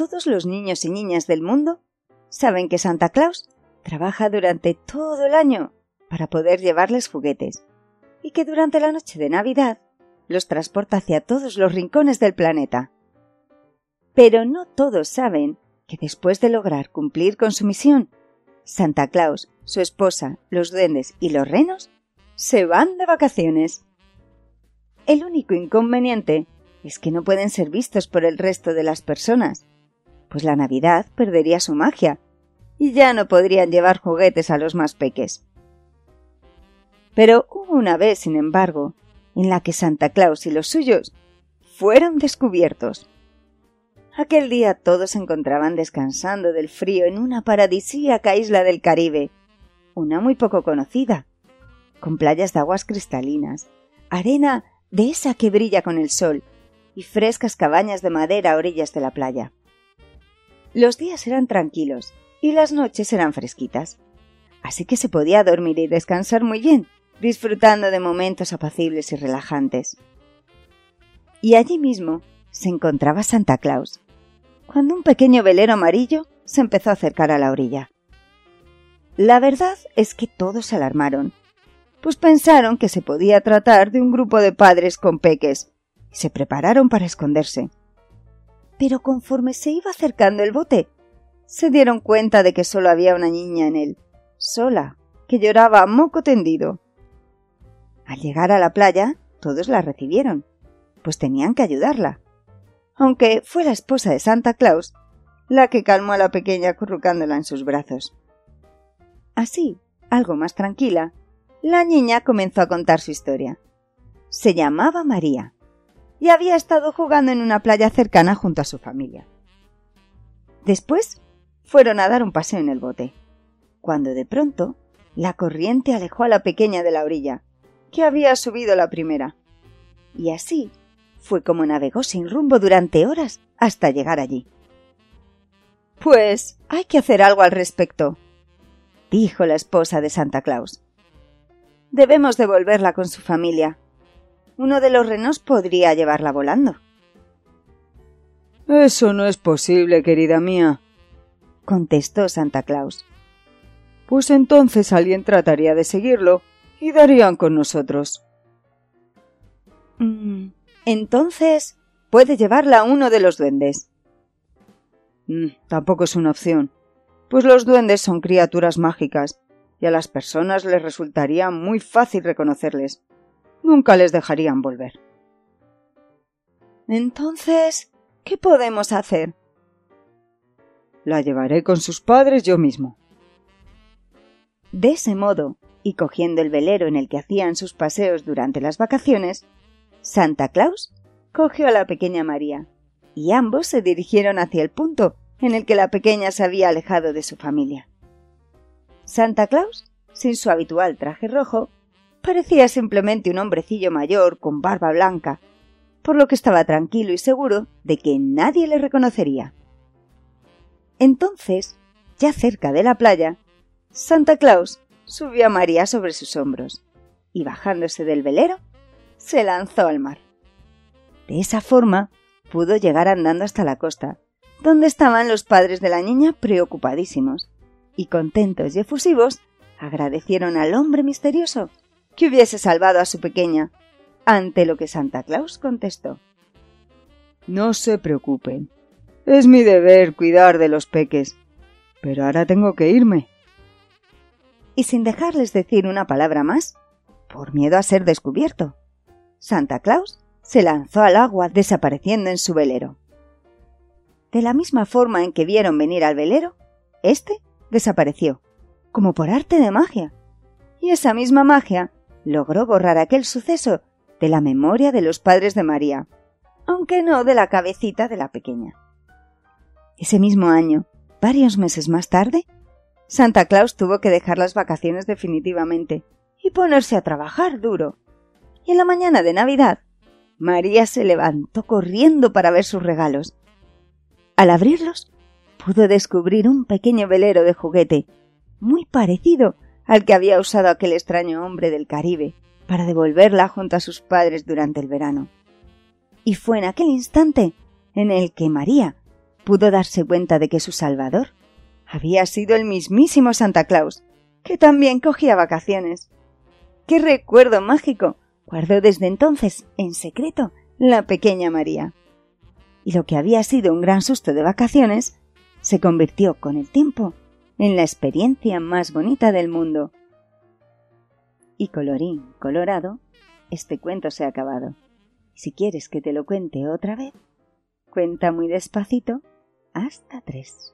Todos los niños y niñas del mundo saben que Santa Claus trabaja durante todo el año para poder llevarles juguetes y que durante la noche de Navidad los transporta hacia todos los rincones del planeta. Pero no todos saben que después de lograr cumplir con su misión, Santa Claus, su esposa, los duendes y los renos se van de vacaciones. El único inconveniente es que no pueden ser vistos por el resto de las personas, pues la Navidad perdería su magia y ya no podrían llevar juguetes a los más peques. Pero hubo una vez, sin embargo, en la que Santa Claus y los suyos fueron descubiertos. Aquel día todos se encontraban descansando del frío en una paradisíaca isla del Caribe, una muy poco conocida, con playas de aguas cristalinas, arena de esa que brilla con el sol y frescas cabañas de madera a orillas de la playa. Los días eran tranquilos y las noches eran fresquitas, así que se podía dormir y descansar muy bien, disfrutando de momentos apacibles y relajantes. Y allí mismo se encontraba Santa Claus, cuando un pequeño velero amarillo se empezó a acercar a la orilla. La verdad es que todos se alarmaron, pues pensaron que se podía tratar de un grupo de padres con peques, y se prepararon para esconderse pero conforme se iba acercando el bote, se dieron cuenta de que solo había una niña en él, sola, que lloraba moco tendido. Al llegar a la playa, todos la recibieron, pues tenían que ayudarla, aunque fue la esposa de Santa Claus la que calmó a la pequeña acurrucándola en sus brazos. Así, algo más tranquila, la niña comenzó a contar su historia. Se llamaba María y había estado jugando en una playa cercana junto a su familia. Después fueron a dar un paseo en el bote, cuando de pronto la corriente alejó a la pequeña de la orilla, que había subido la primera. Y así fue como navegó sin rumbo durante horas hasta llegar allí. Pues hay que hacer algo al respecto, dijo la esposa de Santa Claus. Debemos devolverla con su familia uno de los renos podría llevarla volando. Eso no es posible, querida mía, contestó Santa Claus. Pues entonces alguien trataría de seguirlo y darían con nosotros. Mm, entonces puede llevarla uno de los duendes. Mm, tampoco es una opción, pues los duendes son criaturas mágicas y a las personas les resultaría muy fácil reconocerles nunca les dejarían volver. Entonces, ¿qué podemos hacer? La llevaré con sus padres yo mismo. De ese modo, y cogiendo el velero en el que hacían sus paseos durante las vacaciones, Santa Claus cogió a la pequeña María, y ambos se dirigieron hacia el punto en el que la pequeña se había alejado de su familia. Santa Claus, sin su habitual traje rojo, Parecía simplemente un hombrecillo mayor con barba blanca, por lo que estaba tranquilo y seguro de que nadie le reconocería. Entonces, ya cerca de la playa, Santa Claus subió a María sobre sus hombros y bajándose del velero, se lanzó al mar. De esa forma pudo llegar andando hasta la costa, donde estaban los padres de la niña preocupadísimos, y contentos y efusivos agradecieron al hombre misterioso que hubiese salvado a su pequeña, ante lo que Santa Claus contestó. No se preocupen. Es mi deber cuidar de los peques. Pero ahora tengo que irme. Y sin dejarles decir una palabra más, por miedo a ser descubierto, Santa Claus se lanzó al agua desapareciendo en su velero. De la misma forma en que vieron venir al velero, éste desapareció, como por arte de magia. Y esa misma magia logró borrar aquel suceso de la memoria de los padres de María, aunque no de la cabecita de la pequeña. Ese mismo año, varios meses más tarde, Santa Claus tuvo que dejar las vacaciones definitivamente y ponerse a trabajar duro. Y en la mañana de Navidad, María se levantó corriendo para ver sus regalos. Al abrirlos, pudo descubrir un pequeño velero de juguete, muy parecido al que había usado aquel extraño hombre del Caribe para devolverla junto a sus padres durante el verano. Y fue en aquel instante en el que María pudo darse cuenta de que su Salvador había sido el mismísimo Santa Claus, que también cogía vacaciones. ¡Qué recuerdo mágico! guardó desde entonces, en secreto, la pequeña María. Y lo que había sido un gran susto de vacaciones se convirtió con el tiempo en la experiencia más bonita del mundo. Y colorín colorado, este cuento se ha acabado. Si quieres que te lo cuente otra vez, cuenta muy despacito hasta tres.